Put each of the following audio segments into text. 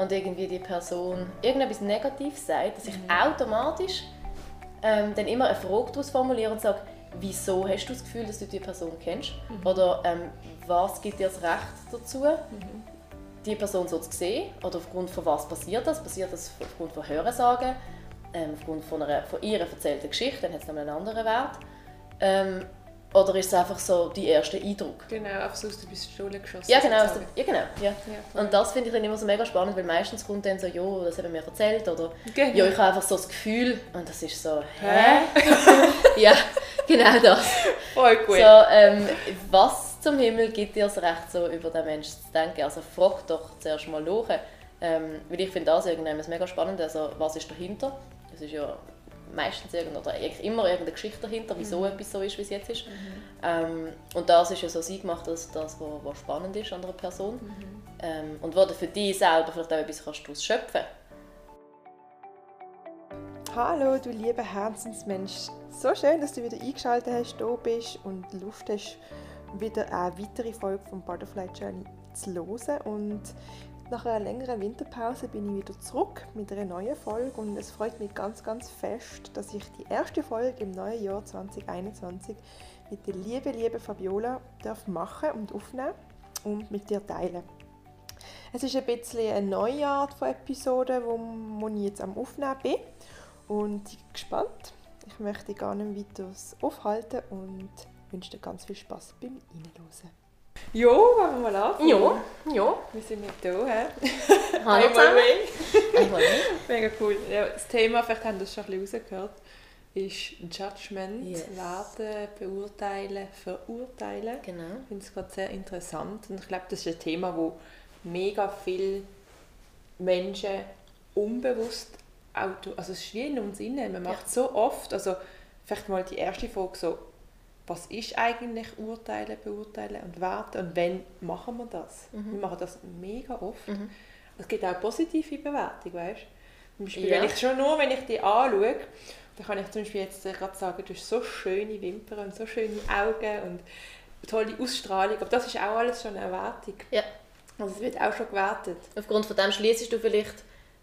und irgendwie die Person irgendetwas Negatives sagt, dass ich automatisch ähm, dann immer eine Frage daraus formuliere und sage, wieso hast du das Gefühl, dass du die Person kennst? Oder ähm, was gibt dir das Recht dazu, die Person so zu sehen? Oder aufgrund von was passiert das? Passiert das aufgrund von Hörensagen? Ähm, aufgrund von, einer, von ihrer erzählten Geschichte? Dann hat es nochmal einen anderen Wert. Oder ist es einfach so die erste Eindruck? Genau, einfach so aus der Pistole geschossen. Ja, genau. der- Ja, genau ja. Ja. Und das finde ich dann immer so mega spannend, weil meistens kommt dann so, ja, das haben wir erzählt oder Genau. ja, ich habe einfach so das Gefühl und das ist so, hä? ja, genau das. Voll gut. So, ähm, was zum Himmel gibt dir das Recht, so über den Menschen zu denken? Also frag doch zuerst mal nach. Ähm, weil ich finde das irgendwann mega spannend. Also, was ist dahinter? Es ist ja meistens irgend, oder immer irgendeine Geschichte dahinter, wieso etwas so ist, wie es jetzt ist. Ähm, und das ist ja so sie gemacht, dass das, was, was spannend ist an einer Person. Ähm, und wo du für dich selber vielleicht auch etwas kannst daraus schöpfen Hallo, du lieber Herzensmensch. So schön, dass du wieder eingeschaltet hast, da bist und Lust hast, wieder eine weitere Folge vom Butterfly Journey zu hören. Und nach einer längeren Winterpause bin ich wieder zurück mit einer neuen Folge und es freut mich ganz, ganz fest, dass ich die erste Folge im neuen Jahr 2021 mit der lieben, lieben Fabiola darf machen und aufnehmen und mit dir teilen. Es ist ein bisschen eine neue Art von Episode, wo, ich jetzt am Aufnehmen bin. Und ich bin gespannt. Ich möchte gar nicht weiter aufhalten und wünsche dir ganz viel Spaß beim Reinhören. Ja, wollen wir mal anfangen? Ja, ja. Wir sind nicht da, hä? Hallo zusammen. Einmal. Mega cool. Ja, das Thema, vielleicht haben das schon ein bisschen rausgehört, ist Judgment, Yes. Werten, Beurteilen, Verurteilen. Genau. Ich finde es gerade sehr interessant und ich glaube, das ist ein Thema, wo mega viele Menschen unbewusst also es ist wie in uns innen, man macht so oft, also vielleicht mal die erste Frage so, was ist eigentlich Urteilen, Beurteilen und Werten und wenn machen wir das? Mhm. Wir machen das mega oft. Es gibt auch positive Bewertung, weißt du? Zum Beispiel, Ja. wenn ich schon nur, wenn ich die anschaue, dann kann ich zum Beispiel jetzt äh, gerade sagen, du hast so schöne Wimpern und so schöne Augen und tolle Ausstrahlung, aber das ist auch alles schon eine Erwartung. Ja. Also es wird auch schon gewertet. Aufgrund von dem schließt du vielleicht,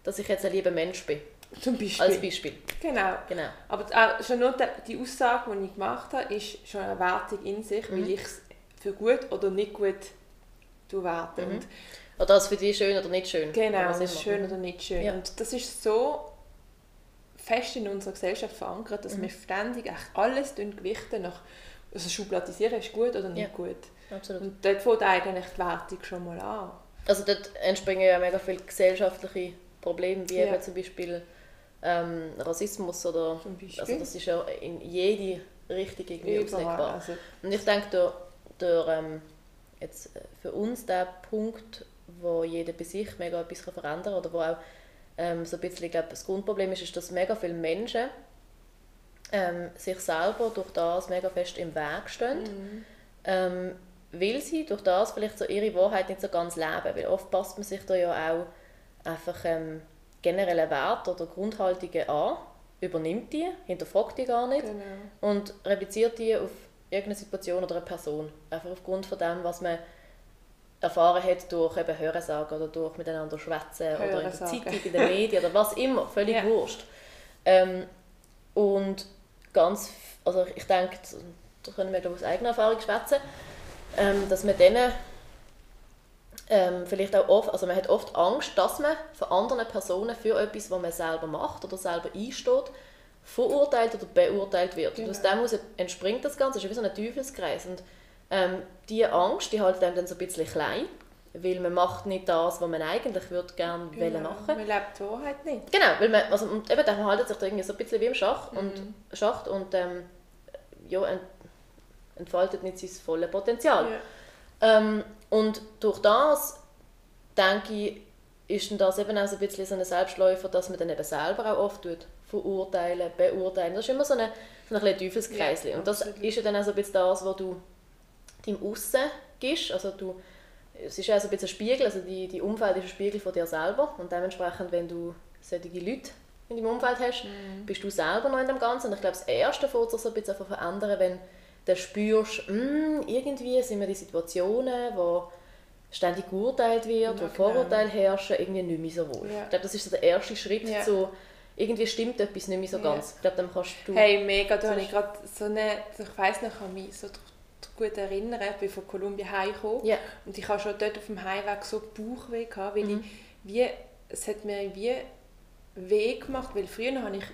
dass ich jetzt ein lieber Mensch bin. Zum Beispiel. Als Beispiel. Genau. Genau. Aber auch schon nur die- Aussage, die ich gemacht habe, ist schon eine Wertung in sich, Mhm. weil ich es für gut oder nicht gut werte. Mhm. Oder das für dich schön oder nicht schön. Genau, das ist schön oder nicht schön. Ja. Und das ist so fest in unserer Gesellschaft verankert, Mhm. dass wir ständig alles gewichten nach also schubladisieren ist gut oder nicht Ja. gut. Absolut. Und dort fängt eigentlich die Wertung schon mal an. Also dort entspringen ja mega viele gesellschaftliche Probleme, wie Ja. eben zum Beispiel ähm, Rassismus oder also das ist ja in jede Richtung irgendwie auslegbar. Also, Und ich denke, der, der, ähm, jetzt äh, für uns der Punkt, wo jeder bei sich mega etwas verändern kann oder wo auch ähm, so ein bisschen, ich glaube, das Grundproblem ist, ist, dass mega viele Menschen ähm, sich selber durch das mega fest im Weg stehen, Mhm. ähm, weil sie durch das vielleicht so ihre Wahrheit nicht so ganz leben, weil oft passt man sich da ja auch einfach ähm, generelle Werte oder Grundhaltungen an, übernimmt die, hinterfragt die gar nicht genau. und repliziert die auf irgendeine Situation oder eine Person. Einfach aufgrund von dem, was man erfahren hat durch eben Hörensagen oder durch miteinander schwätzen oder in der. Zeitung, in den Medien oder was immer, völlig Ja. wurscht. Ähm, und ganz, also ich denke, da können wir aus eigener Erfahrung schwätzen, ähm, dass man denen ähm, vielleicht auch oft, also man hat oft Angst, dass man von anderen Personen für etwas, was man selber macht oder selber einsteht, verurteilt oder beurteilt wird. Und aus Genau. dem heraus entspringt das Ganze, das ist wie so ein Teufelskreis. Und ähm, diese Angst, die hält einem dann so ein bisschen klein, weil man macht nicht das, was man eigentlich würde gerne wollen genau. machen Man lebt die Wahrheit nicht. Genau, weil man, also, und eben, dann haltet sich da irgendwie so ein bisschen wie im Schach und, Mhm. Schacht und ähm, ja, ent, entfaltet nicht sein volles Potenzial. Ja. Ähm, und durch das, denke ich, ist das eben auch so ein bisschen so ein Selbstläufer, dass man dann eben selber auch oft tut, verurteilen, beurteilen. Das ist immer so ein so ein bisschen Teufelskreisli. Ja, und das absolut. ist ja dann auch so ein bisschen das, was du deinem Aussen gibst. Also du, es ist ja auch so ein bisschen ein Spiegel, also die, die Umfeld ist ein Spiegel von dir selber. Und dementsprechend, wenn du solche Leute in deinem Umfeld hast, Mhm. bist du selber noch in dem Ganzen. Und ich glaube, das Erste fängt sich so ein bisschen verändern, wenn du spürst, «Mm, irgendwie sind mir die Situationen, wo ständig geurteilt wird, Ja, wo genau. Vorurteile herrschen, irgendwie nicht mehr so wohl. Ja. Ich glaube, das ist so der erste Schritt Ja. zu, irgendwie stimmt etwas nicht mehr so Ja. ganz. Ich glaube, dann kannst du... Hey, mega, da habe ich gerade so eine, ich weiss noch, ich kann mich so gut erinnern, ich bin von Kolumbien heimgekommen Ja. und ich habe schon dort auf dem Heimweg so Bauchweh gehabt, weil Mhm. ich wie, es hat mir wie weh gemacht, weil früher habe ich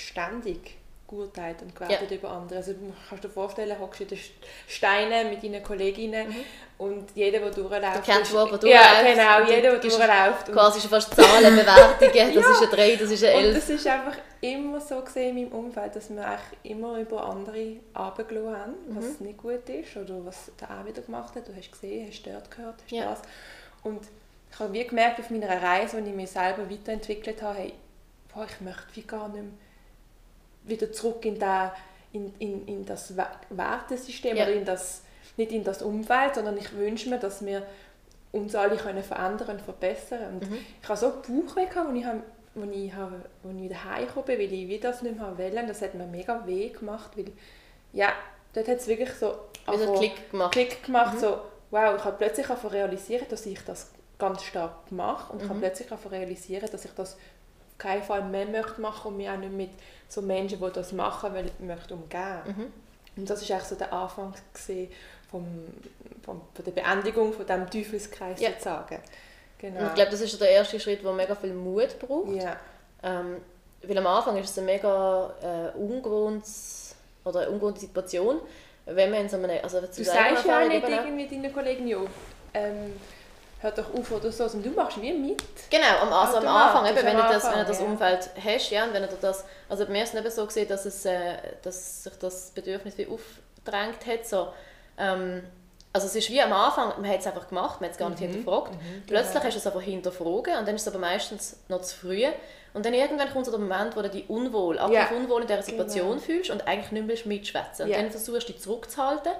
ständig geurteilt und gewertet über andere. Also du kannst dir vorstellen, hockst in den St- Steinen mit deinen Kolleginnen und jeder, der durchläuft... Du kennst wo, Ja, durchläuft genau, und jeder, der du durchläuft. Und- Quasi schon fast Zahlen, Bewertungen, das Ja. ist ein 3, das ist ein Und 11. das ist einfach immer so gesehen in meinem Umfeld, dass wir eigentlich immer über andere runtergelassen haben, was Mhm. nicht gut ist oder was der auch wieder gemacht hat. Du hast gesehen, hast dort gehört, hast Ja. das. Und ich habe wie gemerkt auf meiner Reise, als ich mich selber weiterentwickelt habe, hey, boah, ich möchte wie gar nicht mehr wieder zurück in, den, in, in, in das We- Wertesystem Ja. oder in das, nicht in das Umfeld, sondern ich wünsche mir, dass wir uns alle können verändern und verbessern. Und Mhm. ich hatte so Bauchweh, als ich, als ich, habe- als ich wieder heimgekommen bin, weil ich das nicht mehr wollte. Das hat mir mega weh gemacht, weil ja, dort hat es wirklich so einen Klick gemacht. Klick gemacht, Mhm. so wow, ich habe plötzlich realisieren, dass ich das ganz stark mache und ich habe Mhm. plötzlich realisieren, dass ich das auf keinen Fall mehr möchte machen und mich auch nicht mit so Menschen, die das machen, will, möchte umgehen. Mhm. Und das war eigentlich so der Anfang gewesen vom, vom, von der Beendigung von diesem Teufelskreis Ja. sozusagen. Genau. Und ich glaube, das ist der erste Schritt, der mega viel Mut braucht. ja. Ähm, weil am Anfang ist es eine mega äh, ungewohntes, oder eine ungewohnte Situation, wenn man in so einem, also zu Du sagst ja auch nicht irgendwie deinen Kollegen, ja, ähm, hör doch auf oder so, sondern du machst wie mit. Genau, am, also am Anfang, eben, wenn, du das, wenn du das ja. Umfeld hast, ja, und wenn du das, also bei mir ist es eben so gesehen, dass, es, äh, dass sich das Bedürfnis wie aufgedrängt hat, so, ähm, also es ist wie am Anfang, man hat es einfach gemacht, man hat es gar nicht Mhm. hinterfragt, plötzlich hast du es aber hinterfragen und dann ist es aber meistens noch zu früh und dann irgendwann kommt so der Moment, wo du dich unwohl, aktiv Ja. unwohl in dieser Situation Genau. fühlst und eigentlich nicht mehr mitschwätzen und Ja. dann versuchst du dich zurückzuhalten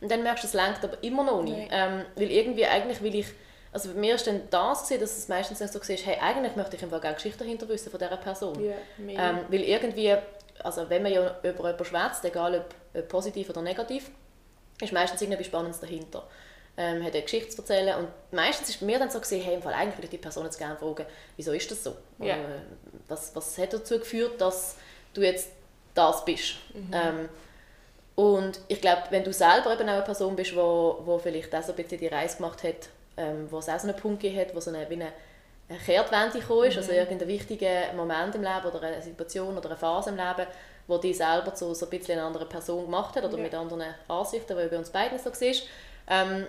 und dann merkst du, es lenkt aber immer noch nicht, Nein. ähm, weil irgendwie eigentlich will ich also bei mir ist dann das, gewesen, dass es meistens so war, hey, eigentlich möchte ich einfach gerne Geschichte dahinter wissen von dieser Person. Mega. Ähm, weil irgendwie, also wenn man ja über jemanden schwätzt, egal ob, ob positiv oder negativ, ist meistens irgendetwas Spannendes dahinter. Ähm, hat eine Geschichte zu erzählen und meistens ist bei mir dann so gesehen, hey, im Fall eigentlich würde ich die Person jetzt gerne fragen, wieso ist das so? Ja. Oder, äh, was, was hat dazu geführt, dass du jetzt das bist? Mhm. Ähm, und ich glaube, wenn du selber eben auch eine Person bist, wo, wo vielleicht auch so ein bisschen die Reise gemacht hat, ähm, wo es auch so einen Punkt gegeben hat, wo so eine, wie eine eine Kehrtwende gekommen ist, also Mhm. irgendein wichtiger Moment im Leben oder eine Situation oder eine Phase im Leben, wo die selber zu so ein bisschen eine andere Person gemacht hat oder Ja. mit anderen Ansichten, weil bei uns beiden so war. Ähm,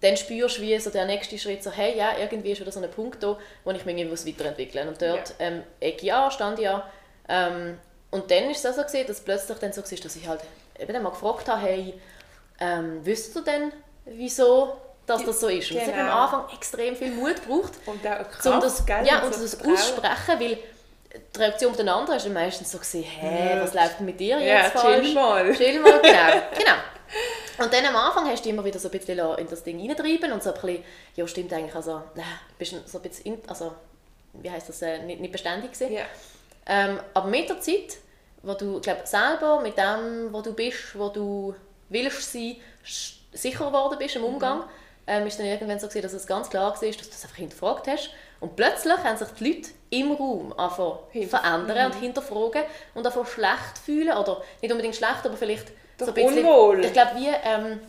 dann spürst du, wie so der nächste Schritt so, hey, ja, irgendwie ist wieder so ein Punkt da, wo ich mich irgendwie weiterentwickeln muss. Und dort Ja. ähm, ecke ich an, stand ich an. Ähm, und dann ist es auch so, gewesen, dass plötzlich dann so war, dass ich halt eben dann mal gefragt habe, hey, ähm, wisst ihr denn, wieso dass das so ist? Und es hat Genau. am Anfang extrem viel Mut gebraucht, und auch Kraft, um das, gell, ja, und das Vertrauen. aussprechen, weil die Reaktion von den anderen ist dann meistens so gewesen, hä, Ja. was läuft mit dir Ja, jetzt chill falsch? mal. Chill mal, genau. genau. Und dann am Anfang hast du immer wieder so ein bisschen in das Ding reintreiben und so ein bisschen, ja stimmt eigentlich, also, äh, bist so ein bisschen, also, wie heisst das, äh, nicht, nicht beständig gewesen. Ja. Ähm, aber mit der Zeit, wo du glaub, selber mit dem, wo du bist, wo du willst sein, sch- sicher geworden bist im Umgang, ähm, ist dann irgendwann so gewesen, dass es ganz klar war, dass du das einfach hinterfragt hast. Und plötzlich haben sich die Leute im Raum Hinter- verändern und hinterfragen und anfangen schlecht fühlen, oder nicht unbedingt schlecht, aber vielleicht Doch so ein bisschen... unwohl. Ich glaube, wie ähm,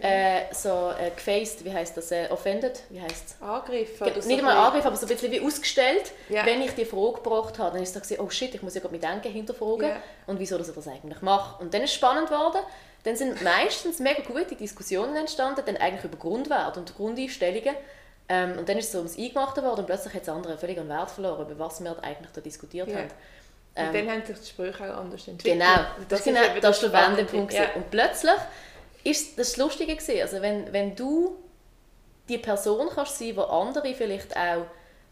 äh, so äh, gefaced, wie heißt das, äh, offended, wie heißt es? So nicht einmal ein Angriff, aber so ein bisschen wie ausgestellt, Ja. wenn ich die Frage gebracht habe. Dann ist es so, oh shit, ich muss ja gerade mit Denken hinterfragen Ja. und wieso dass ich das eigentlich mache. Und dann ist es spannend geworden. Dann sind meistens mega gute Diskussionen entstanden, dann eigentlich über Grundwert und Grundeinstellungen. Ähm, und dann ist es so ums Eingemachte worden und plötzlich hat das andere völlig an Wert verloren, über was wir eigentlich da diskutiert Ja. haben. Und Ähm, dann haben sich die Sprüche auch anders entwickelt. Genau, das, genau, eben das ist der. Wendepunkt. Ja. Und plötzlich ist das Lustige gewesen. Also wenn, wenn du die Person kannst sein, die andere vielleicht auch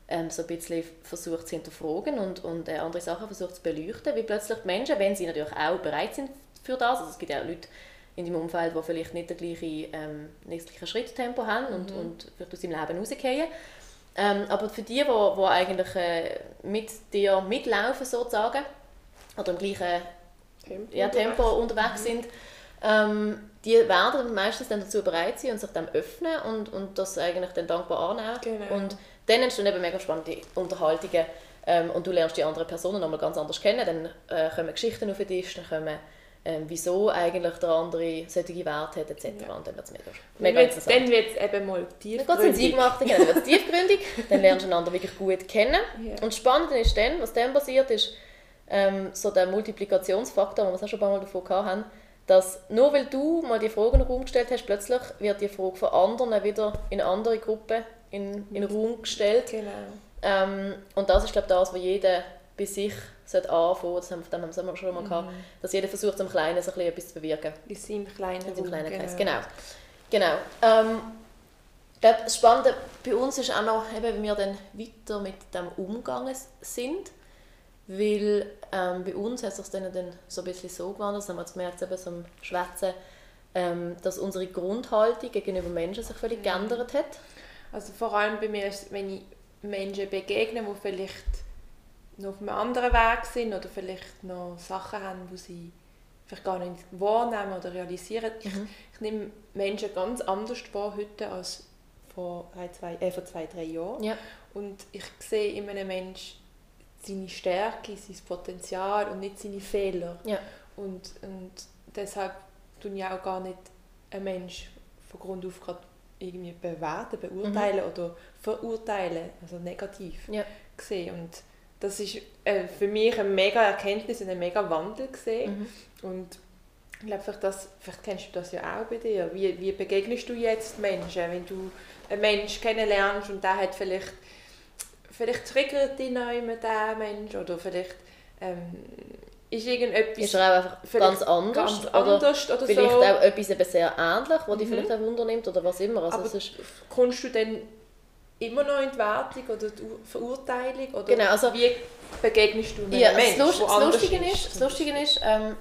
ähm, so ein bisschen versucht zu hinterfragen und, und äh, andere Sachen versucht zu beleuchten, wie plötzlich die Menschen, wenn sie natürlich auch bereit sind für das, also es gibt ja auch Leute in deinem Umfeld, die vielleicht nicht das gleiche, ähm, nicht das gleiche Schritttempo haben und, Mhm. und vielleicht aus ihrem Leben rausgehen. Ähm, aber für die, die, die eigentlich äh, mit dir mitlaufen sozusagen, oder im gleichen Tempo ja, unterwegs. Tempo unterwegs sind, ähm, die werden meistens dann dazu bereit sein und sich dem öffnen und, und das eigentlich dann dankbar annehmen. Genau. Und dann entstehen eben mega spannende Unterhaltungen ähm, und du lernst die anderen Personen nochmal ganz anders kennen. Dann äh, kommen Geschichten auf den Tisch, dann kommen ähm, wieso eigentlich der andere solche Werte hat etc. Ja. Und dann wird es mega, Dann mega wird dann wird's eben mal dann geht es ins tiefgründig. Eingemachte, genau, dann wird es tiefgründig, dann lernst du einander wirklich gut kennen. Ja. Und das Spannende ist dann, was dann passiert, ist ähm, so der Multiplikationsfaktor, wo wir es auch schon ein paar Mal davon haben, dass nur weil du mal die Frage in den Raum gestellt hast, plötzlich wird die Frage von anderen wieder in andere Gruppen in, in den Raum gestellt. Genau. Ähm, und das ist glaube ich das, was jeder bei sich sollte anfangen, das haben, von dem haben wir schon mal gehabt, dass jeder versucht, im Kleinen so ein bisschen etwas zu bewirken. In seinem kleinen In seinem kleinen Kreis, genau. genau. Ähm, ich glaube, das Spannende bei uns ist auch noch, eben, wie wir dann weiter mit dem umgegangen sind, weil ähm, bei uns hat es sich dann, dann so ein bisschen so gewandelt, das haben wir jetzt gemerkt, eben so im Schwätzen, ähm, dass unsere Grundhaltung gegenüber Menschen sich völlig geändert hat. Also vor allem bei mir ist wenn ich Menschen begegne, die vielleicht noch auf einem anderen Weg sind oder vielleicht noch Sachen haben, die sie vielleicht gar nicht wahrnehmen oder realisieren. Ich, Mhm. ich nehme Menschen ganz anders wahr heute als vor, zwei, äh, vor zwei, drei Jahren. Ja. Und ich sehe in einem Menschen seine Stärke, sein Potenzial und nicht seine Fehler. Ja. Und, und deshalb tun ja auch gar nicht einen Mensch von Grund auf gerade irgendwie bewerten, beurteilen oder verurteilen, also negativ Mhm. Ja. gesehen. Und das ist äh, für mich eine mega Erkenntnis und ein mega Wandel gesehen. Mhm. Und ich glaube, vielleicht, das, vielleicht kennst du das ja auch bei dir. Wie, wie begegnest du jetzt Menschen, wenn du einen Menschen kennenlernst und der hat vielleicht, vielleicht triggert dich noch immer der Mensch oder vielleicht ähm, ist irgendetwas Ist er auch einfach ganz anders? ganz oder anders oder vielleicht so. auch etwas eben sehr ähnlich, was dich Mhm. vielleicht auch Wunder nimmt oder was immer. Also Aber ist, kommst du dann immer noch in die Wertung oder die Ur- Verurteilung? Oder Genau, also- wie begegnest du einem Ja, Menschen, das, Lust, Lustige ist, das Lustige ist ähm,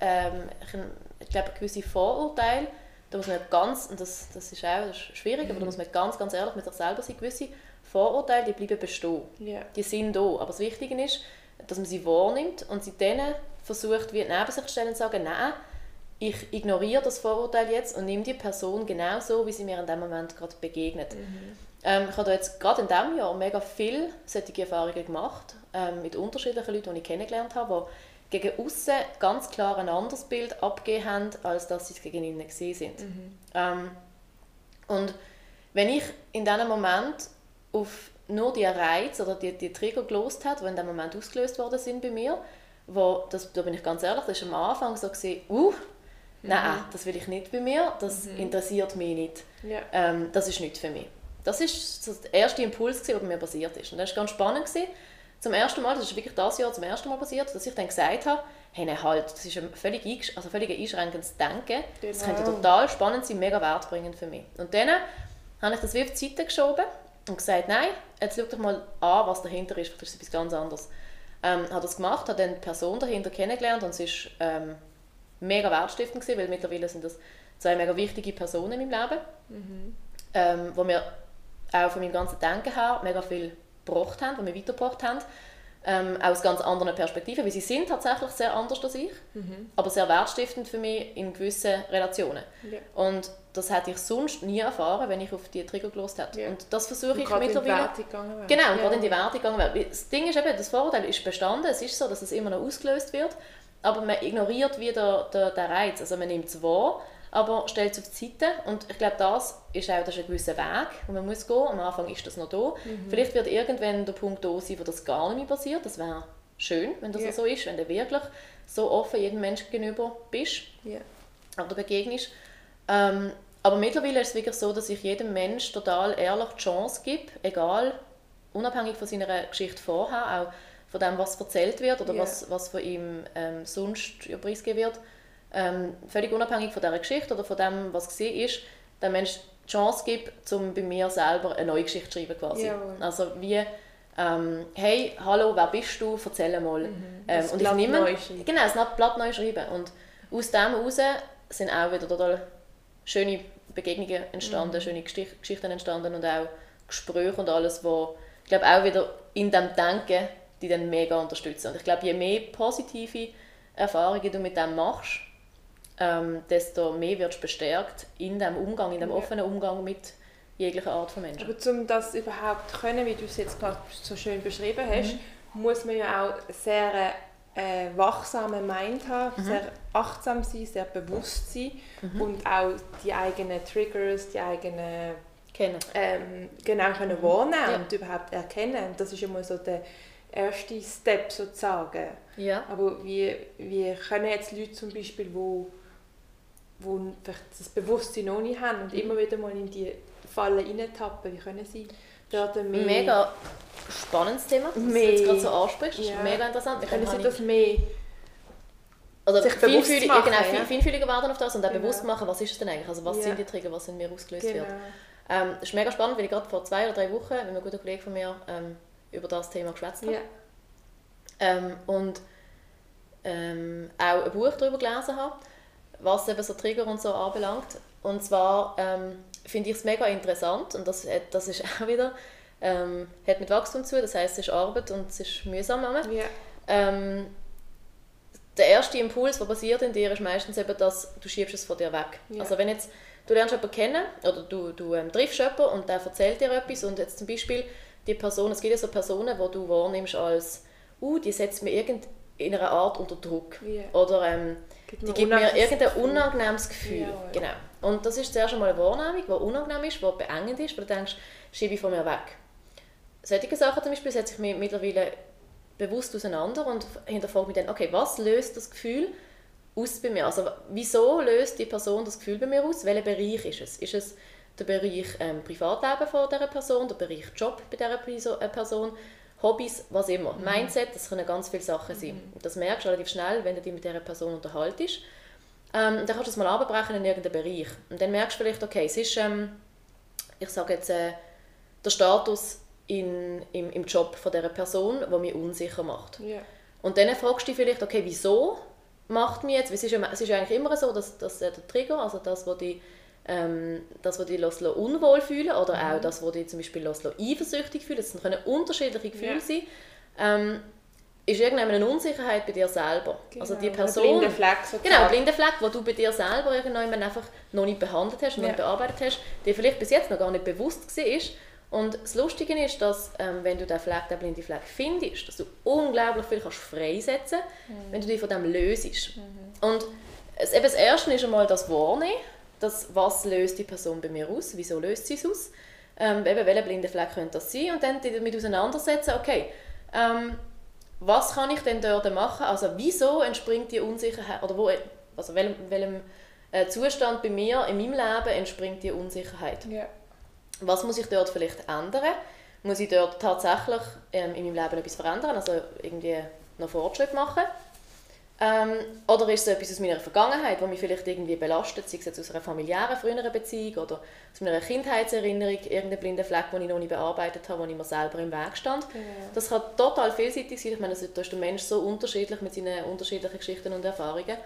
ähm, ich, ich glaube, gewisse Vorurteile, da muss man ganz, und das, das ist auch das ist schwierig, aber da muss man ganz, ganz ehrlich mit sich selber sein, gewisse Vorurteile, die bleiben bestehen. Ja. Die sind da, aber das Wichtige ist, dass man sie wahrnimmt und sie dann versucht, wie neben sich zu stellen und zu sagen, nein, ich ignoriere das Vorurteil jetzt und nehme die Person genau so, wie sie mir in dem Moment gerade begegnet. Ähm, ich habe jetzt gerade in diesem Jahr mega viele solche Erfahrungen gemacht, ähm, mit unterschiedlichen Leuten, die ich kennengelernt habe, die gegen außen ganz klar ein anderes Bild abgegeben haben, als dass sie es gegen innen gesehen sind. Ähm, und wenn ich in diesem Moment auf nur die Reize oder die, die Trigger gelost hat, die in dem Moment ausgelöst worden sind bei mir, wo, das, da bin ich ganz ehrlich, das war am Anfang so, gewesen, uh, nein, das will ich nicht bei mir, das interessiert mich nicht, Ja. ähm, das ist nicht für mich. Das ist so der erste Impuls, gewesen, der bei mir passiert ist. Und das war ganz spannend. Gewesen. Zum ersten Mal, das ist wirklich das Jahr zum ersten Mal passiert, dass ich dann gesagt habe, hey, nein, halt, das ist ein völlig, also völlig einschränkendes Denken. Das Genau. könnte total spannend sein, mega wertbringend für mich. Und dann habe ich das wie auf die Seite geschoben und gesagt, nein, jetzt schau doch mal an, was dahinter ist, vielleicht ist es etwas ganz anderes. Ähm, habe das gemacht, habe dann die Person dahinter kennengelernt und es ist ähm, mega wertstiftend gewesen, weil mittlerweile sind das zwei mega wichtige Personen in meinem Leben, ähm, wo mir auch von meinem ganzen Denken her mega viel gebracht haben, die mir weitergebracht haben. Ähm, aus ganz anderen Perspektiven, weil sie sind tatsächlich sehr anders als ich, aber sehr wertstiftend für mich in gewissen Relationen. Ja. Und das hätte ich sonst nie erfahren, wenn ich auf die Trigger gelost hätte. Ja. Und das versuche ich gerade in die mittlerweile... Gegangen wäre. Genau, und ja. gerade in die Wertung gegangen wäre. Weil Das Ding ist eben, das Vorurteil ist bestanden, es ist so, dass es immer noch ausgelöst wird, aber man ignoriert wieder den, den Reiz. Also man nimmt es wahr, aber stellt es auf die Seite und ich glaube, das ist auch das ist ein gewisser Weg, den man muss gehen. Am Anfang ist das noch da. Vielleicht wird irgendwann der Punkt da sein, wo das gar nicht mehr passiert. Das wäre schön, wenn das Ja. so ist, wenn du wirklich so offen jedem Menschen gegenüber bist Ja. oder begegnest. Ähm, aber mittlerweile ist es wirklich so, dass ich jedem Mensch total ehrlich die Chance gebe, egal, unabhängig von seiner Geschichte vorher, auch von dem, was erzählt wird oder Ja. was, was von ihm ähm, sonst ja, preisgegeben wird, ähm, völlig unabhängig von dieser Geschichte oder von dem, was gesehen ist, der Mensch die Chance gibt, um bei mir selber eine neue Geschichte zu schreiben quasi. Also wie, ähm, hey, hallo, wer bist du, erzähl mal. Ähm, Das und ich Blatt nehme, neu schreiben. Genau, das Blatt neu schreiben. Und aus dem heraus sind auch wieder total schöne Begegnungen entstanden, schöne Gestich- Geschichten entstanden und auch Gespräche und alles, wo ich glaube auch wieder in dem Denken die dann mega unterstützen. Und ich glaube, je mehr positive Erfahrungen du mit dem machst, ähm, desto mehr wirst du bestärkt in dem Umgang, in dem Ja. offenen Umgang mit jeglicher Art von Menschen. Aber um das überhaupt zu können, wie du es jetzt gerade so schön beschrieben hast, muss man ja auch sehr äh, wachsamen Mind haben, sehr achtsam sein, sehr bewusst sein und auch die eigenen Triggers, die eigenen Kennen. ähm, genau können wahrnehmen Ja. und überhaupt erkennen. Das ist immer so der erste Step sozusagen. Ja. Aber wie, wie können jetzt Leute zum Beispiel, wo, wo vielleicht das Bewusstsein noch nicht haben und Mhm. immer wieder mal in die Falle reintappen, wie können sie dort mehr... Mega spannendes Thema, das du Mehr- jetzt gerade so ansprichst. Das ist Ja. mega interessant. Wie können sie das mehr... Oder sich bewusst feinfühlig, machen, genau, ja. feinfühliger werden auf das und auch Genau. bewusst machen, was ist es denn eigentlich? Also was Ja. sind die Trigger, was in mir ausgelöst Genau. wird. Ähm, das ist mega spannend, weil ich gerade vor zwei oder drei Wochen mit einem guten Kollegen von mir ähm, über das Thema geschwätzt habe. Ja. Ähm, und ähm, auch ein Buch darüber gelesen habe, was eben so Trigger und so anbelangt. Und zwar ähm, finde ich es mega interessant und das, hat- das ist auch wieder, ähm, hat mit Wachstum zu, das heißt es ist Arbeit und es ist mühsam. Ja. Ähm, der erste Impuls, der passiert in dir, ist meistens eben, dass du schiebst es von dir weg. Ja. Also wenn jetzt, du lernst jemanden kennen oder du, du ähm, triffst jemanden und der erzählt dir etwas und jetzt zum Beispiel die Person, es gibt ja so Personen, die du wahrnimmst als, uh, die setzt mir irgend in einer Art unter Druck. Ja. Oder ähm, Gibt die gibt mir irgendein Gefühl. unangenehmes Gefühl. Jawohl. Genau. Und das ist zuerst einmal eine Wahrnehmung, die unangenehm ist, die beengend ist, wo du denkst, schiebe ich von mir weg. Solche Sachen zum Beispiel setze ich mir mittlerweile bewusst auseinander und hinterfrage mich dann, okay, was löst das Gefühl aus bei mir? Also wieso löst die Person das Gefühl bei mir aus? Welcher Bereich ist es? Ist es der Bereich ähm, Privatleben von dieser Person, der Bereich Job bei dieser äh, Person, Hobbys, was immer. Mindset, das können ganz viele Sachen sein. Und das merkst du relativ schnell, wenn du dich mit dieser Person unterhaltest. Ähm, dann kannst du es mal abbrechen in irgendeinen Bereich. Und dann merkst du vielleicht, okay, es ist, ähm, ich sage jetzt, äh, der Status in, im, im Job von dieser Person, der mich unsicher macht. Ja. Und dann fragst du dich vielleicht, okay, wieso macht mich jetzt, es ist ja, es ist eigentlich immer so, dass, dass äh, der Trigger, also das, was die ähm, das, was lässt unwohl fühlen oder auch das, was die zum Beispiel lässt eifersüchtig fühlen, das können unterschiedliche Gefühle Ja. sein, ähm, ist irgendeine Unsicherheit bei dir selber. Also die Genau, Person... Ein blinder Fleck sozusagen. Genau, ein blinder Fleck, den du bei dir selber irgendwann einfach noch nicht behandelt hast, noch Ja. nicht bearbeitet hast, der vielleicht bis jetzt noch gar nicht bewusst war. Und das Lustige ist, dass ähm, wenn du den Fleck, den blinden Fleck findest, dass du unglaublich viel kannst freisetzen kannst, wenn du dich von dem löst. Und es, eben das Erste ist einmal das Wahrnehmen, das, was löst die Person bei mir aus, wieso löst sie es aus, ähm, eben, welcher blinde Fleck könnte das sein und dann damit auseinandersetzen, okay, ähm, was kann ich denn dort machen? Also wieso entspringt die Unsicherheit, oder wo, also welchem, welchem äh, Zustand bei mir in meinem Leben entspringt die Unsicherheit? Ja. Was muss ich dort vielleicht ändern? Muss ich dort tatsächlich ähm, in meinem Leben etwas verändern, also irgendwie noch Fortschritt machen? Ähm, oder ist es etwas aus meiner Vergangenheit, das mich vielleicht irgendwie belastet, sei es jetzt aus einer familiären, früheren Beziehung oder aus meiner Kindheitserinnerung, irgendein blinder Fleck, den ich noch nicht bearbeitet habe, wo ich mir selber im Weg stand. Genau. Das kann total vielseitig sein. Ich meine, also, da ist der Mensch so unterschiedlich mit seinen unterschiedlichen Geschichten und Erfahrungen.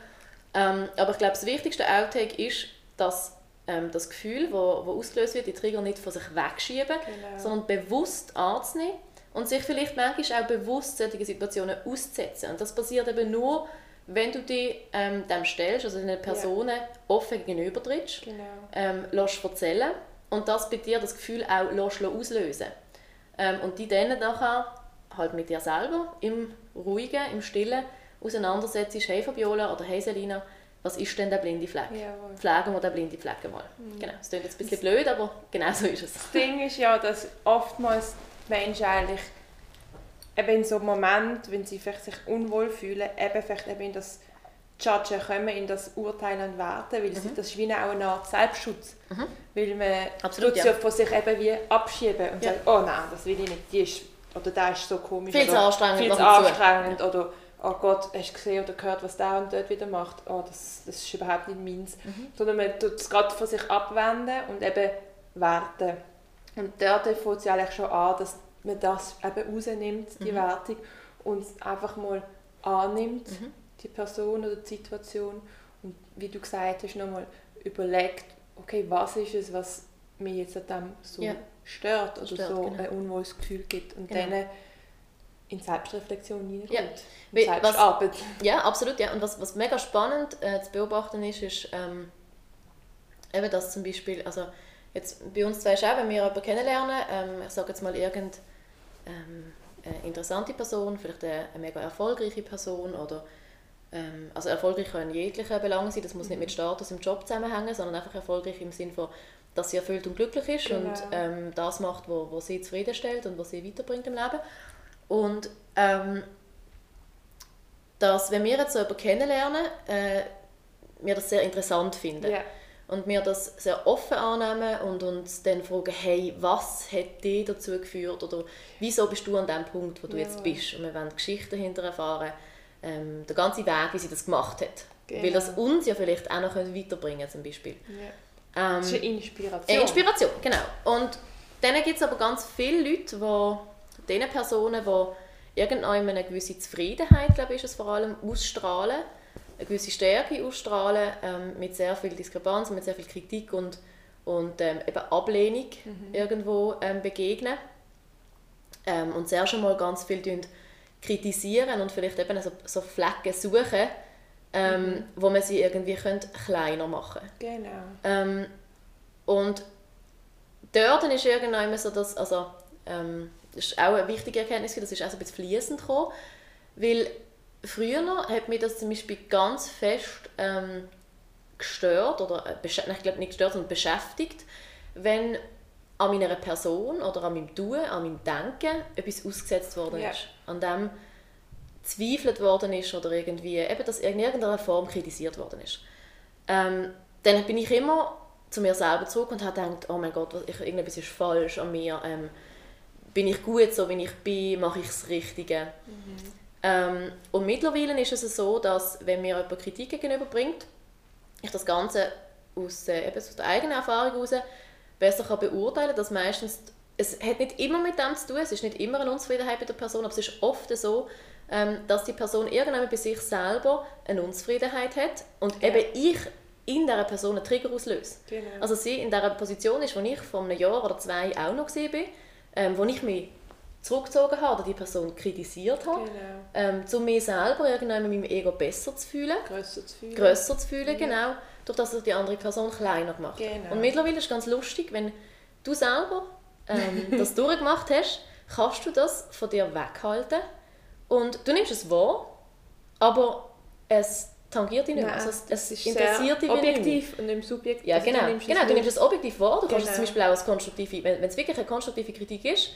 Ähm, aber ich glaube, das wichtigste Outtake ist, dass ähm, das Gefühl, das wo, wo ausgelöst wird, die Trigger nicht von sich wegschieben, Genau. sondern bewusst anzunehmen und sich vielleicht manchmal auch bewusst solche Situationen auszusetzen. Und das passiert eben nur, wenn du dich ähm, dem stellst, also den Personen offen gegenüber trittst, Genau. ähm, lässt erzählen und das bei dir das Gefühl auch lässt auslösen. Ähm, und die dann nachher halt mit dir selber im Ruhigen, im Stillen auseinandersetzt, hey Fabiola oder hey Selina, was ist denn der blinde Fleck? Jawohl. Pflegen wir den blinden Fleck einmal. Genau, das klingt jetzt ein bisschen blöd, aber genau so ist es. Das Ding ist ja, dass oftmals Menschen eigentlich eben in so einem Moment, wenn sie vielleicht sich unwohl fühlen, eben vielleicht eben in das Judgen kommen, in das Urteilen und Werten, weil sie, das ist wie auch eine Art Selbstschutz. Weil man Mhm. Absolut, tut ja. von sich eben wie abschieben und Ja. sagt, oh nein, das will ich nicht, die ist, oder der ist so komisch. Viel zu anstrengend Viel zu anstrengend. Oder, oh Gott, hast du gesehen oder gehört, was der und dort wieder macht? Oh, das, das ist überhaupt nicht meins. Mhm. Sondern man tut es gerade von sich abwenden und eben werten. Und dort fängt es ja eigentlich schon an, dass man das eben rausnimmt, die Mhm. Wertung, und einfach mal annimmt, Mhm. die Person oder die Situation. Und wie du gesagt hast, nochmal überlegt, okay, was ist es, was mich jetzt an dem so Ja. stört oder Stört, so genau. ein unwohles Gefühl gibt. Und Genau. dann in Selbstreflexion hineinkommt. Ja. In Selbstarbeit. Ja, absolut. Ja. Und was, was mega spannend äh, zu beobachten ist, ist ähm, eben das zum Beispiel, also jetzt bei uns zwei auch, wenn wir jemanden kennenlernen, ähm, ich sage jetzt mal irgendeine ähm, interessante Person, vielleicht eine, eine mega erfolgreiche Person oder ähm, also erfolgreich kann in jeglichen Belangen sein, das muss nicht mit Status im Job zusammenhängen, sondern einfach erfolgreich im Sinne von, dass sie erfüllt und glücklich ist Genau. und ähm, das macht, wo, wo sie zufriedenstellt und was sie weiterbringt im Leben. Und ähm, dass, wenn wir jetzt so jemanden kennenlernen, äh, wir das sehr interessant finden. Ja. Und wir das sehr offen annehmen und uns dann fragen, hey, was hat dich dazu geführt oder wieso bist du an dem Punkt, wo du jetzt Ja. bist? Und wir wollen die Geschichte dahinter erfahren, ähm, den ganzen Weg, wie sie das gemacht hat. Genau. Weil das uns ja vielleicht auch noch weiterbringen könnte, zum Beispiel. Ja. Ähm, Das ist eine Inspiration. eine Inspiration, genau. Und dann gibt es aber ganz viele Leute, die, diese Personen, die irgendwann eine gewisse Zufriedenheit, glaube ich, ist es vor allem, ausstrahlen, eine gewisse Stärke ausstrahlen, ähm, mit sehr viel Diskrepanz, mit sehr viel Kritik und, und ähm, eben Ablehnung irgendwo ähm, begegnen. Ähm, und sehr schon mal ganz viel kritisieren und vielleicht eben so, so Flecken suchen, ähm, wo man sie irgendwie könnte kleiner machen könnte. Genau. ähm, und dort ist irgendwann immer so, dass, also, das ist auch eine wichtige Erkenntnis, das ist auch so ein bisschen fließend gekommen, weil früher hat mich das zum Beispiel ganz fest ähm, gestört, oder äh, ich glaube nicht gestört, sondern beschäftigt, wenn an meiner Person oder an meinem Tun, an meinem Denken etwas ausgesetzt worden Ja. ist. An dem zweifelt worden ist oder irgendwie, eben, dass in irgendeiner Form kritisiert worden ist. Ähm, dann bin ich immer zu mir selber zurück und habe gedacht, oh mein Gott, was, ich, irgendetwas ist falsch an mir. Ähm, bin ich gut so, wie ich bin? Mache ich das Richtige? Ähm, und mittlerweile ist es so, dass wenn mir jemand Kritik gegenüberbringt, ich das Ganze aus, äh, eben aus der eigenen Erfahrung heraus besser kann beurteilen dass meistens, es hat nicht immer mit dem zu tun, es ist nicht immer eine Unzufriedenheit bei der Person, aber es ist oft so, ähm, dass die Person irgendwann bei sich selber eine Unzufriedenheit hat und eben ich in dieser Person einen Trigger auslöse. Genau. Also sie in dieser Position ist, wo ich vor einem Jahr oder zwei auch noch war, ähm, wo ich mich zurückgezogen habe oder die Person kritisiert habe, Genau. ähm, um mich selber irgendwann mit meinem Ego besser zu fühlen, Grösser zu fühlen. grösser zu fühlen, genau, durch das sich die andere Person kleiner gemacht hat. Genau. Und mittlerweile ist es ganz lustig, wenn du selber ähm, das durchgemacht hast, kannst du das von dir weghalten und du nimmst es wahr, aber es tangiert dich nicht mehr. Nein, Also es, es ist interessiert dich wie nicht mehr. objektiv und nicht subjektiv. Ja, Also genau. du nimmst genau. es Du nimmst es objektiv wahr. Du kannst es Genau. zum Beispiel auch als konstruktive, wenn, wenn es wirklich eine konstruktive Kritik ist,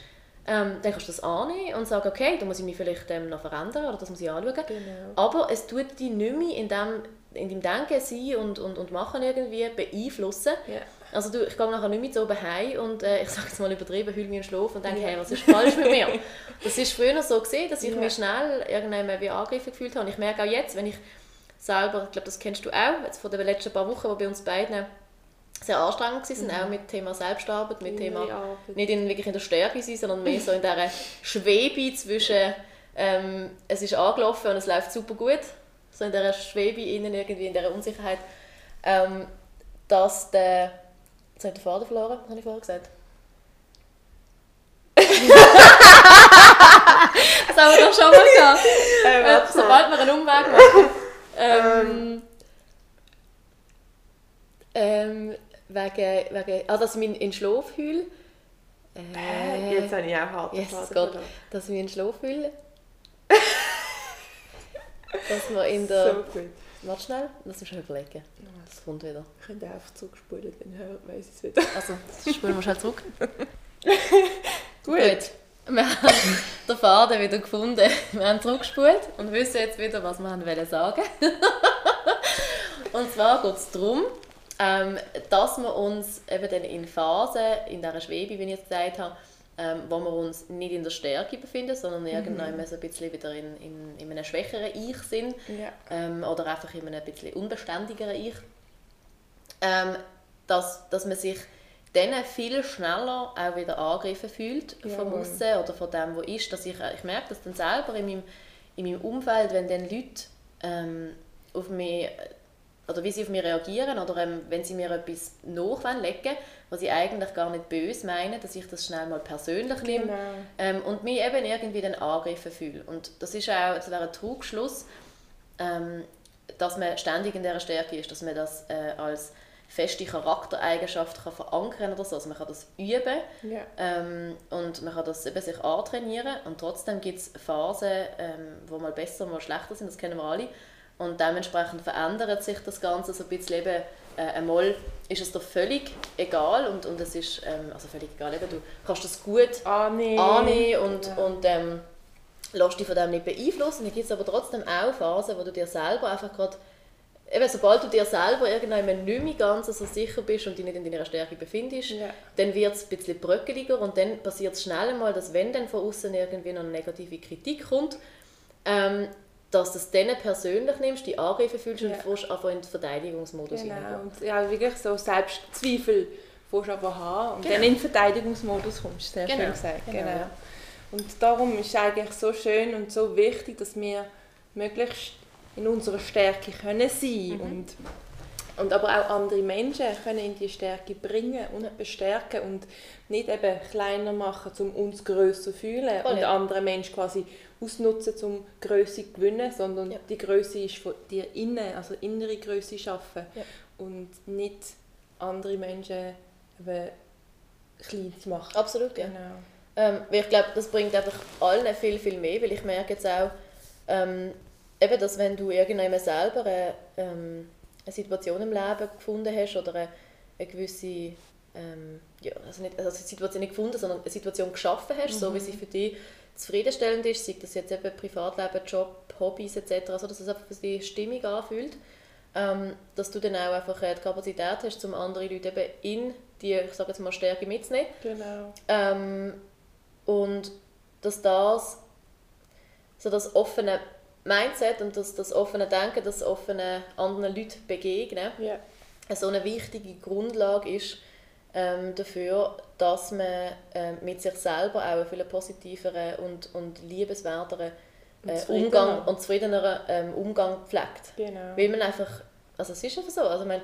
ähm, dann kannst du das annehmen und sagen, okay, da muss ich mich vielleicht ähm, noch verändern oder das muss ich anschauen. Genau. Aber es tut dich nicht mehr in, dem, in deinem Denken sein und, und, und Machen irgendwie beeinflussen. Ja. Also du, ich gehe nachher nicht mehr so oben heim und äh, ich sage jetzt mal übertrieben, heul mich in Schlaf und denke, hey, was ist falsch mit mir? Das ist früher so gesehen, dass ich Ja. mich schnell irgendwann wie angegriffen gefühlt habe. Und ich merke auch jetzt, wenn ich selber, ich glaube, das kennst du auch, jetzt von den letzten paar Wochen, die bei uns beiden sehr anstrengend waren, auch mit Thema Selbstarbeit, mit Innere Thema Arbeit. nicht in, wirklich in der Stärke sein, sondern mehr so in dieser Schwebe zwischen ähm, es ist angelaufen und es läuft super gut, so in dieser Schwebe innen irgendwie, in dieser Unsicherheit, ähm, dass der, jetzt habe ich den Faden verloren, was habe ich vorher gesagt? das haben wir doch schon mal gehabt. Äh, Äh, warte. sobald wir einen Umweg machen. ähm, ähm, wegen, wegen, ah, dass ich mich in Schlaf heule. Äh, Jetzt habe ich auch hart Faden Gott, dass wir in Schlaf hüllen. dass wir in der... So gut. Warte schnell, lass mich schon überlegen. Das kommt wieder. Ich könnte einfach zurückspulen, dann weiss ich es wieder. Also, das spulen wir schnell zurück. Gut. Gut. Wir haben den Faden wieder gefunden. Wir haben zurückgespult und wissen jetzt wieder, was wir haben wollen sagen Und zwar geht es darum, ähm, dass wir uns eben dann in Phasen, in dieser Schwebe, wie ich jetzt gesagt habe, ähm, wo wir uns nicht in der Stärke befinden, sondern irgendwann so ein bisschen wieder in, in, in einem schwächeren Ich sind Ja. ähm, oder einfach in einem ein bisschen unbeständigeren Ich, ähm, dass, dass man sich dann viel schneller auch wieder angegriffen fühlt vom Jawohl. Aussen oder von dem, was ist. Dass ich, ich merke das dann selber in meinem, in meinem Umfeld, wenn dann Leute ähm, auf mich oder wie sie auf mich reagieren oder ähm, wenn sie mir etwas nachlegen was ich eigentlich gar nicht böse meine, dass ich das schnell mal persönlich nehme Genau. ähm, und mich eben irgendwie dann angegriffen fühle. Und das ist auch, das wäre ein Trugschluss, ähm, dass man ständig in dieser Stärke ist, dass man das äh, als feste Charaktereigenschaft kann verankern oder so. Also man kann das üben Ja. ähm, und man kann das eben sich antrainieren und trotzdem gibt es Phasen, ähm, wo mal besser, mal schlechter sind, das kennen wir alle. Und dementsprechend verändert sich das Ganze so ein bisschen eben, äh, einmal ist es dir völlig egal und, und es ist, ähm, also völlig egal, eben, du kannst das gut Annehmen. annehmen und, Ja. und ähm, lässt dich von dem nicht beeinflussen. Dann gibt es aber trotzdem auch Phasen, wo du dir selber einfach gerade, eben sobald du dir selber irgendwann nicht mehr ganz so sicher bist und dich nicht in deiner Stärke befindest, Ja. dann wird es ein bisschen bröckeliger und dann passiert es schnell einmal, dass wenn dann von außen irgendwie noch eine negative Kritik kommt, ähm, dass du es dann persönlich nimmst, die Angriffen fühlst Ja. und fährst einfach in den Verteidigungsmodus Genau. hineingehen. Und ja, wirklich so Selbstzweifel fährst du aber haben und Genau. dann in den Verteidigungsmodus kommst. Sehr Genau, schön gesagt. genau, Genau. Und darum ist es eigentlich so schön und so wichtig, dass wir möglichst in unserer Stärke können sein Mhm. und und aber auch andere Menschen können in die Stärke bringen und bestärken und nicht eben kleiner machen, um uns grösser zu fühlen Voll, und ja. andere Menschen quasi ausnutzen, um Größe zu gewinnen, sondern Ja. die Größe ist von dir innen, also innere Größe schaffen Ja. und nicht andere Menschen eben klein zu machen. Absolut, ja. Genau. Ähm, weil ich glaube, das bringt einfach allen viel, viel mehr, weil ich merke jetzt auch, ähm, eben, dass wenn du irgendwann selber eine, ähm, eine Situation im Leben gefunden hast oder eine, eine gewisse, ähm, ja, also nicht also eine Situation nicht gefunden, sondern eine Situation geschaffen hast, so wie sie für dich zufriedenstellend ist, sei das jetzt eben Privatleben, Job, Hobbys etc., so dass es einfach für dich stimmig anfühlt, ähm, dass du dann auch einfach äh, die Kapazität hast, um andere Leute eben in die, ich sage jetzt mal, Stärke mitzunehmen. Genau. Ähm, und dass das, so das offene Mindset und das, das offene Denken, das offene anderen Leuten begegnen, Ja. so eine wichtige Grundlage ist ähm, dafür, dass man ähm, mit sich selber auch einen viel positiveren und, und liebenswerteren Und äh, zufriedener. Umgang und zufriedeneren ähm, Umgang pflegt. Genau. Weil man einfach, also es ist einfach so, also man,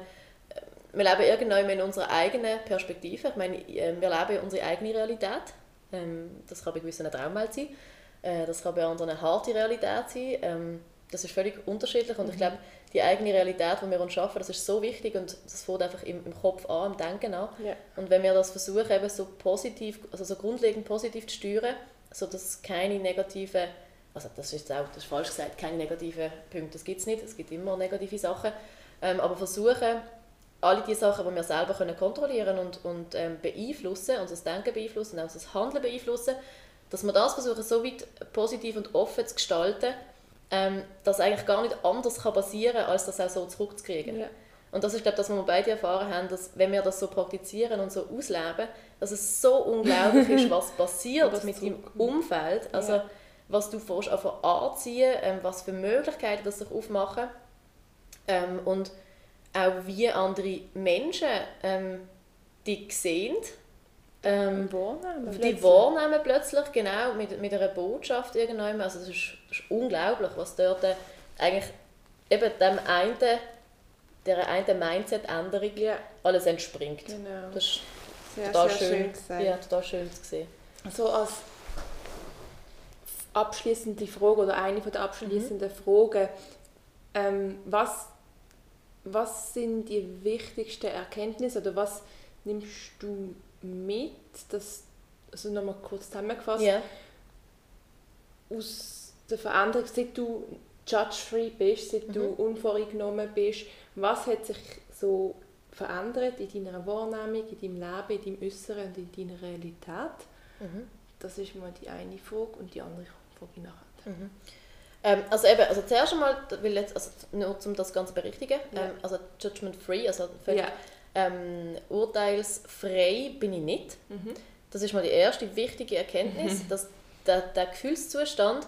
wir leben irgendwann in unserer eigenen Perspektive. Ich meine, äh, wir leben unsere eigene Realität. Ähm, Das kann bei gewissen eine Traumwelt sein, äh, das kann bei anderen eine harte Realität sein. Ähm, Das ist völlig unterschiedlich und ich glaube, die eigene Realität, die wir uns schaffen, das ist so wichtig und das fängt einfach im, im Kopf an, im Denken an. Ja. Und wenn wir das versuchen, eben so positiv, also so grundlegend positiv zu steuern, sodass keine negativen, also das ist auch, das ist falsch gesagt, keine negativen Punkte, das gibt es nicht, es gibt immer negative Sachen, ähm, aber versuchen, alle die Sachen, die wir selber können kontrollieren und, und ähm, beeinflussen, unser Denken beeinflussen, auch unser Handeln beeinflussen, dass wir das versuchen, so weit positiv und offen zu gestalten, ähm, dass eigentlich gar nicht anders kann passieren kann, als das auch so zurückzukriegen. Ja. Und das ist, glaube ich, das, was wir beide erfahren haben, dass wenn wir das so praktizieren und so ausleben, dass es so unglaublich ist, was passiert Was mit deinem. Umfeld. Also, Ja. was du fährst einfach anziehen, ähm, was für Möglichkeiten das sich aufmachen. Ähm, und auch wie andere Menschen ähm, dich sehen. Ähm, Wahrnehmen. die wahrnehmen plötzlich, genau, mit, mit einer Botschaft irgendwann. Also das ist, ist unglaublich, was dort eigentlich eben dem einen, der einen Mindset-Änderung Ja, alles entspringt. genau. Das ist Sehr, total sehr schön, schön gesagt. ja, total schön zu sehen. So als abschließende Frage oder eine von der abschließenden Fragen, ähm, was, was sind die wichtigsten Erkenntnisse oder was nimmst du mit, dass, also nochmal kurz zusammengefasst, Ja. aus der Veränderung, seit du judge-free bist, seit du Mhm. unvoreingenommen bist, was hat sich so verändert in deiner Wahrnehmung, in deinem Leben, in deinem Äußeren und in deiner Realität? Mhm. Das ist mal die eine Frage und die andere Frage nachher. Mhm. Ähm, also eben, also zuerst einmal, will jetzt, also nur um das Ganze zu berichtigen, Ja. ähm, also judgment free, also völlig Ja. Ähm, urteilsfrei bin ich nicht. Mhm. Das ist mal die erste wichtige Erkenntnis, dass der, der Gefühlszustand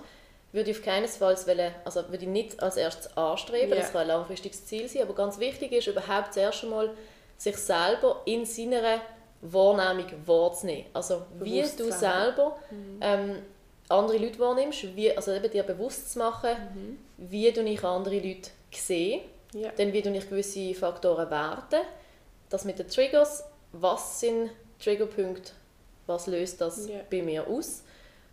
würde ich auf keinen Fall wollen, also würde ich nicht als erstes anstreben, Ja. das kann ein langfristiges Ziel sein, aber ganz wichtig ist überhaupt zuerst einmal sich selber in seiner Wahrnehmung wahrzunehmen. Also wie du selber ähm, andere Leute wahrnimmst, wie, also eben dir bewusst zu machen, wie du ich andere Leute sehe Ja. Dann wie ich gewisse Faktoren werte. Das mit den Triggers, was sind Triggerpunkte, was löst das Ja. bei mir aus?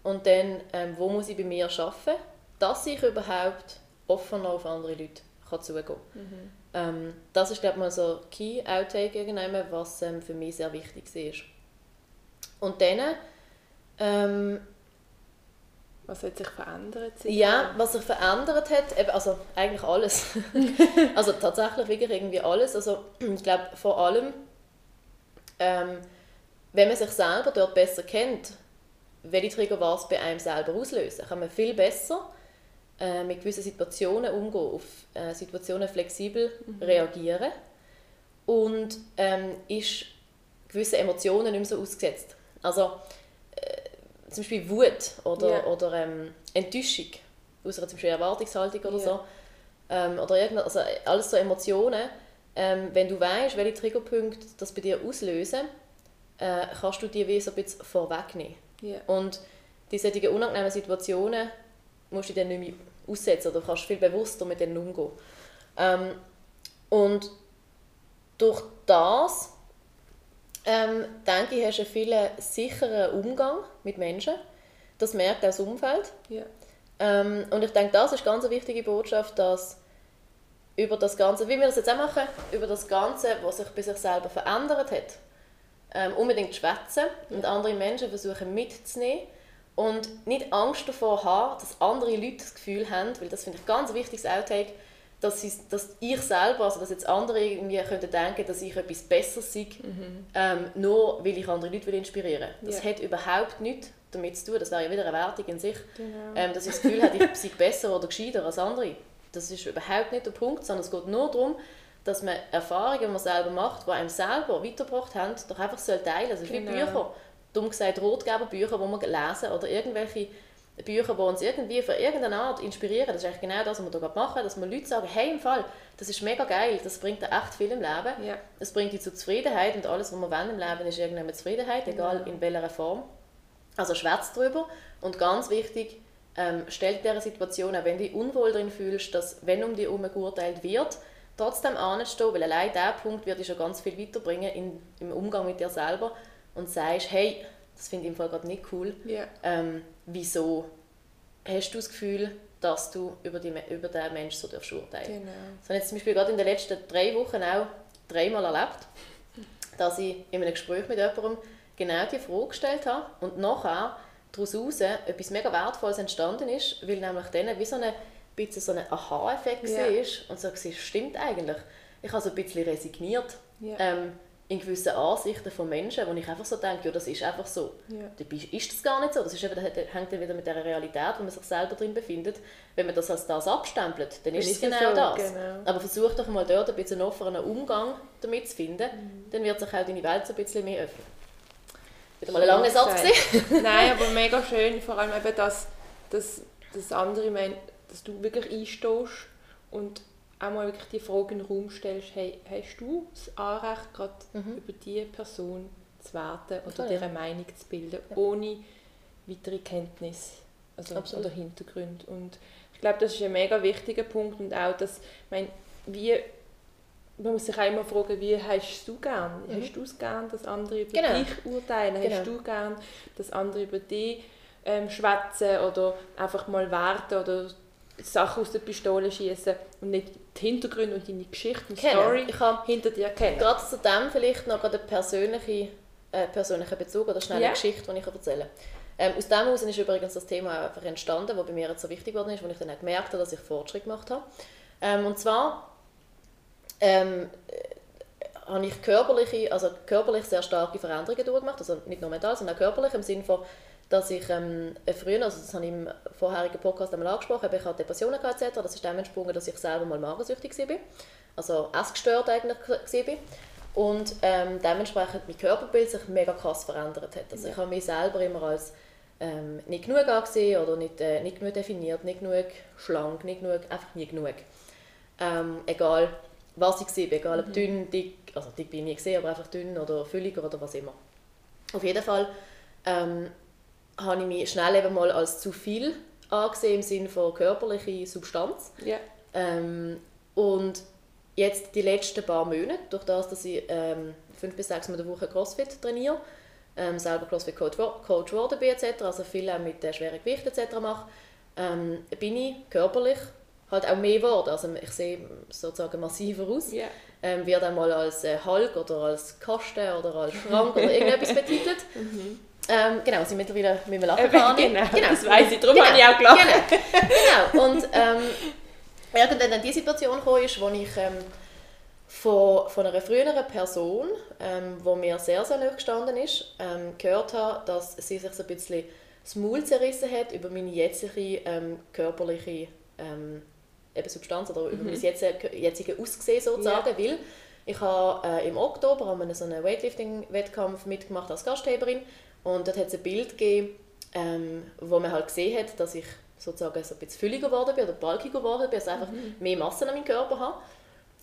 Und dann, ähm, wo muss ich bei mir arbeiten, dass ich überhaupt offener auf andere Leute kann zugehen kann. Mhm. Ähm, das ist, glaube ich, mal so Key Outtake, was ähm, für mich sehr wichtig war. Und dann, ähm, Was hat sich verändert? ja, was sich verändert hat, also eigentlich alles. also tatsächlich wirklich irgendwie alles. Also ich glaube vor allem, ähm, wenn man sich selber dort besser kennt, welche Trigger was bei einem selber auslösen, kann man viel besser äh, mit gewissen Situationen umgehen, auf äh, Situationen flexibel reagieren und ähm, ist gewissen Emotionen nicht mehr so ausgesetzt. Also zum Beispiel Wut oder, Ja. oder ähm, Enttäuschung aus einer zum Beispiel Erwartungshaltung oder Ja. so. Ähm, oder irgend, also alles so Emotionen. Ähm, wenn du weißt, welche Triggerpunkte das bei dir auslösen, äh, kannst du die wie so ein bisschen vorwegnehmen. Ja. Und die solchen unangenehmen Situationen musst du dann nicht mehr aussetzen oder kannst viel bewusster mit denen umgehen. Ähm, und durch das ähm, denke ich, hast du einen viel sicheren Umgang mit Menschen. Das merkt auch das Umfeld. Ja. Ähm, und ich denke, das ist ganz eine wichtige Botschaft, dass über das Ganze, wie wir das jetzt auch machen, über das Ganze, was sich bei sich selber verändert hat, ähm, unbedingt schwätzen und andere Menschen versuchen mitzunehmen und nicht Angst davor haben, dass andere Leute das Gefühl haben, weil das finde ich ganz ein wichtiges Outtake, dass, sie, dass ich selber, also dass jetzt andere irgendwie könnten denken, dass ich etwas Besseres sei, ähm, nur weil ich andere Leute inspirieren will. Das Ja. hat überhaupt nichts damit zu tun, das wäre ja wieder eine Wertung in sich, Genau. ähm, dass ich das Gefühl habe, ich sei besser oder gescheiter als andere. Das ist überhaupt nicht der Punkt, sondern es geht nur darum, dass man Erfahrungen, die man selber macht, die einem selber weitergebracht haben, doch einfach soll teilen. Also es ist Genau. wie Bücher, dumm gesagt Rotgeberbücher, die wir lesen oder irgendwelche Bücher, die uns irgendwie für irgendeine Art inspirieren. Das ist eigentlich genau das, was wir hier gerade machen, dass wir Leute sagen, hey, im Fall, das ist mega geil, das bringt dir echt viel im Leben. Ja. Es bringt dich zur Zufriedenheit und alles, was wir wollen im Leben, ist irgendeine Zufriedenheit, egal Ja. in welcher Form. Also schwätzt drüber und ganz wichtig, ähm, stell dir dieser Situation, auch wenn du dich unwohl drin fühlst, dass, wenn um dich herum geurteilt wird, trotzdem anzustehen, weil allein dieser Punkt wird dich schon ganz viel weiterbringen in, im Umgang mit dir selber und sagst, hey, das finde ich im Fall gerade nicht cool, Ja. ähm, wieso hast du das Gefühl, dass du über, die, über den Menschen so darfst urteilen Genau. das habe ich jetzt zum Beispiel gerade in den letzten drei Wochen auch dreimal erlebt, dass ich in einem Gespräch mit jemandem genau die Frage gestellt habe und nachher daraus etwas mega Wertvolles entstanden ist, weil nämlich dann wie so ein bisschen so ein Aha-Effekt Ja. war und so war, stimmt eigentlich. Ich habe so ein bisschen resigniert Ja. ähm, in gewissen Ansichten von Menschen, wo ich einfach so denke, ja, das ist einfach so. Ja. Dabei ist das gar nicht so. Das ist eben, das hängt dann wieder mit der Realität, wo man sich selber drin befindet. Wenn man das als das abstempelt, dann ist ist es genau so, das. genau. Aber versuch doch mal dort ein bisschen einen offenen Umgang damit zu finden, Mhm. dann wird sich auch deine Welt so ein bisschen mehr öffnen. Wieder mal ein langer Satz gewesen. Nein, aber mega schön, vor allem eben, dass, dass, dass andere meinen, dass du wirklich einstehst und auch mal wirklich die Frage in den Raum stellst, hey, hast du das Anrecht, gerade über diese Person zu werten oder ja. eine Meinung zu bilden, ohne weitere Kenntnis also, Absolut. oder Hintergründe. Und ich glaube, das ist ein mega wichtiger Punkt und auch, dass, ich meine, wie, man muss sich auch immer fragen, wie hast du gern? Hast du es gern, dass andere über Genau. dich urteilen? Hast Genau. du gern, dass andere über dich ähm, schwätzen oder einfach mal warten oder Sachen aus der Pistole schießen und nicht die Hintergründe und deine Geschichte und Kennen. Story Ich habe hinter dir kennen? gerade zu dem vielleicht noch einen persönlichen, äh, persönlichen Bezug oder schnelle Ja. Geschichte, die ich erzählen kann. Ähm, aus dem heraus ist übrigens das Thema einfach entstanden, das bei mir jetzt so wichtig geworden ist, wo ich dann auch gemerkt habe, dass ich Fortschritt gemacht habe. Ähm, und zwar ähm, äh, habe ich körperliche, also körperlich sehr starke Veränderungen durchgemacht, also nicht nur mental, sondern auch körperlich im Sinne von, dass ich ähm, früher, also das habe ich im vorherigen Podcast einmal angesprochen, ich hatte Depressionen etc. Das ist dem entsprungen, dass ich selber mal magensüchtig war, also essgestört eigentlich war. Und ähm, dementsprechend mein Körperbild sich mega krass verändert hat. Also ich habe mich selber immer als ähm, nicht genug angesehen oder nicht, äh, nicht genug definiert, nicht genug schlank, nicht genug, einfach nie genug. Ähm, egal was ich sehe, egal ob dünn, dick, also dick bin ich nie gesehen, aber einfach dünn oder fülliger oder was immer. Auf jeden Fall ähm, habe ich mich schnell eben mal als zu viel angesehen im Sinne von körperlicher Substanz. Ja. Ähm, und jetzt die letzten paar Monate, durch das, dass ich ähm, fünf bis sechs Mal in der Woche Crossfit trainiere, ähm, selber Crossfit Coach, Coach geworden bin etc., also viel auch mit äh, schweren Gewichten etc. mache, ähm, bin ich körperlich halt auch mehr geworden. Also ich sehe sozusagen massiver aus. Ja. Ähm, wird einmal als äh, Hulk oder als Kasten oder als Schrank oder irgendetwas betitelt. Ähm, genau, sie mittlerweile mit dem Lachen kann. genau, genau, das weiss ich, darum genau, habe ich auch gelacht. Genau, genau. und ähm, irgendwann dann die Situation gekommen ist, wo ich ähm, von, von einer früheren Person, ähm, wo mir sehr, sehr nahe gestanden ist, ähm, gehört habe, dass sie sich so ein bisschen das Maul zerrissen hat über meine jetzige ähm, körperliche ähm, eben Substanz oder über mein jetzige, jetzige Aussehen sozusagen, weil ich habe äh, im Oktober an einem so einen Weightlifting-Wettkampf mitgemacht als Gastgeberin und dort hat es ein Bild gegeben, ähm, wo man halt gesehen hat, dass ich sozusagen so ein bisschen fülliger geworden bin oder balkiger geworden bin, also einfach mehr Masse an meinem Körper habe.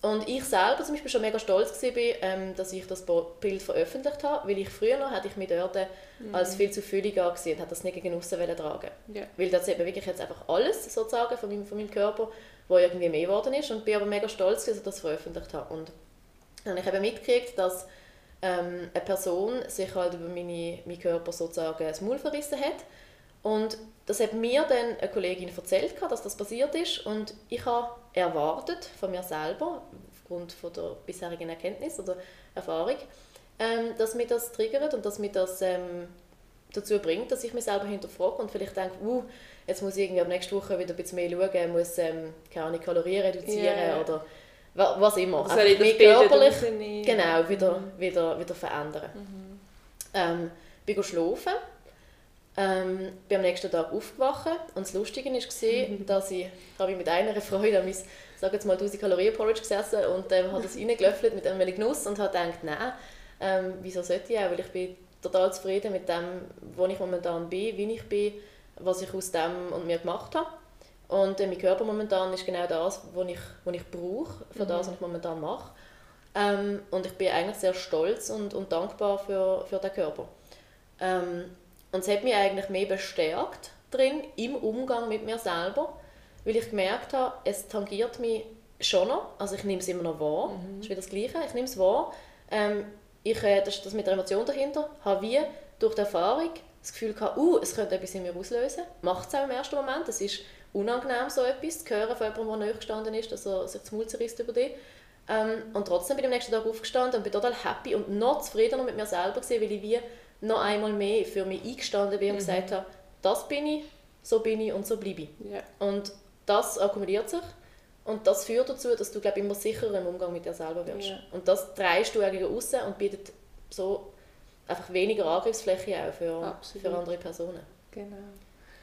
Und ich selber zum Beispiel schon mega stolz war, ähm, dass ich das Bild veröffentlicht habe, weil ich früher noch hätte ich mich dort als viel zu füllig angesehen und hätte das nicht gegen aussen tragen Ja. Weil da sieht man wirklich jetzt einfach alles sozusagen von meinem, von meinem Körper, wo irgendwie mehr geworden ist und bin aber mega stolz, dass ich das veröffentlicht habe. Und dann habe ich eben mitgekriegt, dass ähm, eine Person sich halt über meine, meinen Körper sozusagen das Maul verrissen hat. Und das hat mir dann eine Kollegin erzählt, dass das passiert ist. Und ich habe erwartet von mir selber, aufgrund von der bisherigen Erkenntnis oder Erfahrung, ähm, dass mir das triggert und dass mir das ähm, dazu bringt, dass ich mich selber hinterfrage und vielleicht denke, uh, jetzt muss ich irgendwie ab nächste Woche wieder ein bisschen mehr schauen, muss ähm, keine Ahnung, Kalorien reduzieren Ja. oder was immer. Soll ich das Bild körperlich genau, wieder, wieder, wieder verändern. Ähm, bin schlafen, ähm, bin am nächsten Tag aufgewacht und das Lustige war, dass ich, ich habe mich mit einer Freude an mein, sag jetzt mal, 1000 Kalorien Porridge gesessen und ähm, habe das reingelöffelt mit einem Genuss und habe gedacht, nein, ähm, wieso sollte ich auch, weil ich bin total zufrieden mit dem, wo ich momentan bin, wie ich bin, was ich aus dem und mir gemacht habe. Und äh, mein Körper momentan ist genau das, was ich, was ich brauche, für das, was ich momentan mache. Ähm, und ich bin eigentlich sehr stolz und, und dankbar für, für den Körper. Ähm, und es hat mich eigentlich mehr bestärkt drin, im Umgang mit mir selber, weil ich gemerkt habe, es tangiert mich schon noch, also ich nehme es immer noch wahr, das ist wieder das Gleiche, ich nehme es wahr. Ähm, ich, äh, das, das mit der Emotion dahinter, habe wie durch die Erfahrung das Gefühl gehabt, uh, es könnte etwas in mir auslösen. Macht es auch im ersten Moment, es ist unangenehm, so etwas zu hören von jemandem, der nahe gestanden ist, dass er sich das Maul zerrisst über dich. Ähm, und trotzdem bin ich am nächsten Tag aufgestanden und bin total happy und noch zufriedener mit mir selber gewesen, weil ich wie noch einmal mehr für mich eingestanden bin und gesagt habe, das bin ich, so bin ich und so bleibe ich. Ja. Und das akkumuliert sich und das führt dazu, dass du glaub, immer sicherer im Umgang mit dir selber wirst. Ja. Und das drehst du eigentlich raus und bietet so einfach weniger Angriffsfläche auch für, Absolut. für andere Personen. Genau.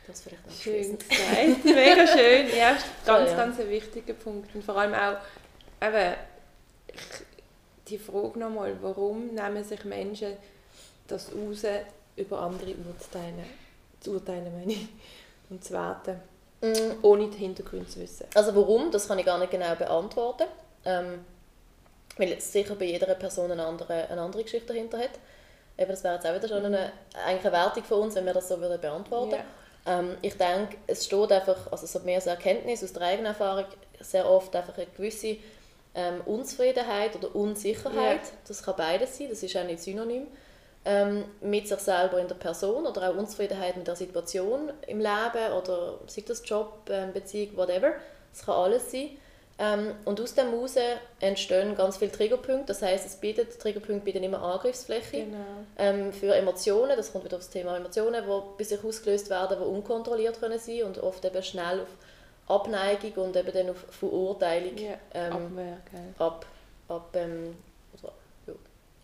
Das vielleicht noch Schön gesagt, mega schön. Ja, ist ganz, ja. ganz ein wichtiger Punkt. Und vor allem auch eben, ich, die Frage nochmal, warum nehmen sich Menschen das raus, über andere urteilen, zu urteilen meine ich, und zu werten, Mm, ohne die Hintergründe zu wissen. Also warum, das kann ich gar nicht genau beantworten. Ähm, weil jetzt sicher bei jeder Person eine andere, eine andere Geschichte dahinter hat. Eben, das wäre jetzt auch wieder schon eine, eigentlich eine Wertung von uns, wenn wir das so würden beantworten Ja. Ähm, Ich denke, es steht einfach, also so mehr so Erkenntnis aus der eigenen Erfahrung, sehr oft einfach eine gewisse ähm, Unzufriedenheit oder Unsicherheit. Ja. Das kann beides sein, das ist auch nicht synonym. Ähm, mit sich selber in der Person oder auch Unzufriedenheit mit der Situation im Leben oder sei das Job, ähm, Beziehung, whatever. Das kann alles sein. Ähm, und aus dem heraus entstehen ganz viele Triggerpunkte. Das heißt, es bietet, Triggerpunkte bieten immer Angriffsfläche Genau. ähm, für Emotionen. Das kommt wieder auf das Thema Emotionen, die bei sich ausgelöst werden, die unkontrolliert können sein und oft eben schnell auf Abneigung und eben dann auf Verurteilung Ja, ähm, Abwehr, gell. ab, ab, ähm, oder,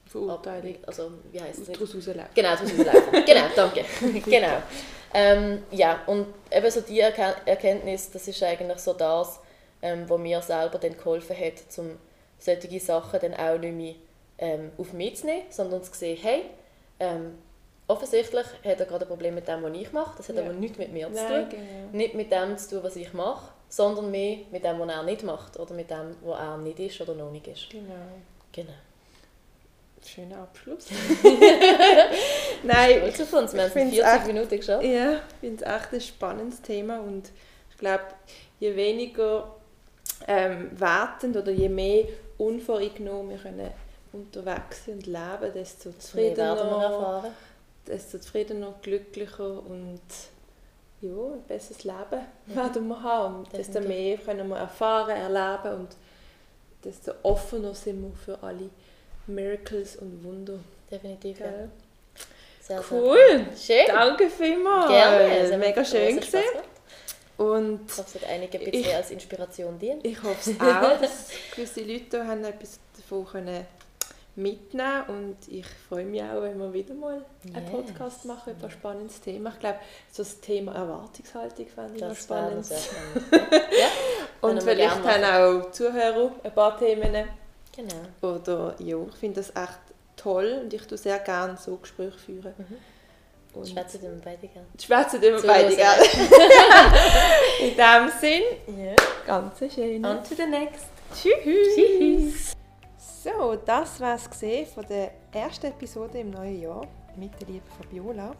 Verurteilung. ab, also wie heißt es? Daraus rauslaufen. Genau, das muss ich laufen. genau, danke. genau. Ähm, ja, und eben so die Erken Erkenntnis, das ist eigentlich so das, ähm, was mir selber dann geholfen hat, um solche Sachen dann auch nicht mehr ähm, auf mich zu nehmen, sondern zu sehen, hey, ähm, offensichtlich hat er gerade ein Problem mit dem, was ich mache, das hat Ja. aber nichts mit mir zu Nein, tun. genau. Nicht mit dem zu tun, was ich mache, sondern mehr mit dem, was er nicht macht oder mit dem, was er nicht ist oder noch nicht ist. Genau. Genau. Schöner Abschluss. Nein, ich find's 40 echt- Minuten geschafft. Ja, ich finde es echt ein spannendes Thema und ich glaube, je weniger ähm, wertend oder je mehr unvoreingenommen wir können unterwegs sind und leben, desto zufriedener, erfahren. desto zufriedener, glücklicher und ja, ein besseres Leben werden wir haben. Und desto mehr können wir erfahren, erleben und desto offener sind wir für alle Miracles und Wunder. Definitiv, ja. Sehr, sehr Cool! Schön. Danke vielmals! Gerne. Mega schön gemacht. Und Ich hoffe, es hat einige ein Ich- bisschen als Inspiration dient. ich hoffe es auch, dass gewisse Leute haben etwas davon können mitnehmen und ich freue mich auch, wenn wir wieder mal einen Yes. Podcast machen über ein spannendes Thema. Ich glaube, so das Thema Erwartungshaltung fände ich Das spannend. sehr spannend. ja, Und vielleicht haben auch Zuhörer ein paar Themen. genau. Oder ja, ich finde das echt toll und ich tue sehr gerne so Gespräche führen. Mhm. Und gerne. schwätzen immer Zuhören. beide gerne. In diesem Sinn, Ja. ganz schön. On to the next. Tschüss. Tschüss. So, das war es von der ersten Episode im neuen Jahr mit der lieben Fabiola.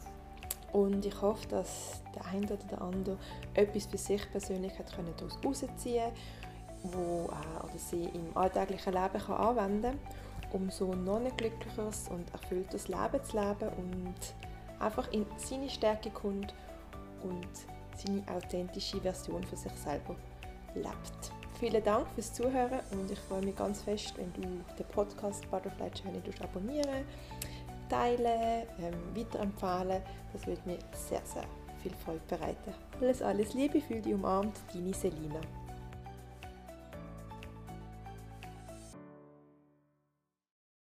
Und ich hoffe, dass der eine oder der andere etwas für sich persönlich hat können daraus herausziehen wo er oder sie im alltäglichen Leben kann anwenden kann, um so noch ein glücklicheres und erfülltes Leben zu leben und einfach in seine Stärke kommt und seine authentische Version von sich selber lebt. Vielen Dank fürs Zuhören und ich freue mich ganz fest, wenn du den Podcast Butterfly Journey abonnieren, teilen, ähm, weiterempfehlen. Das würde mir sehr, sehr viel Freude bereiten. Alles, alles Liebe, fühl dich umarmt, deine Selina.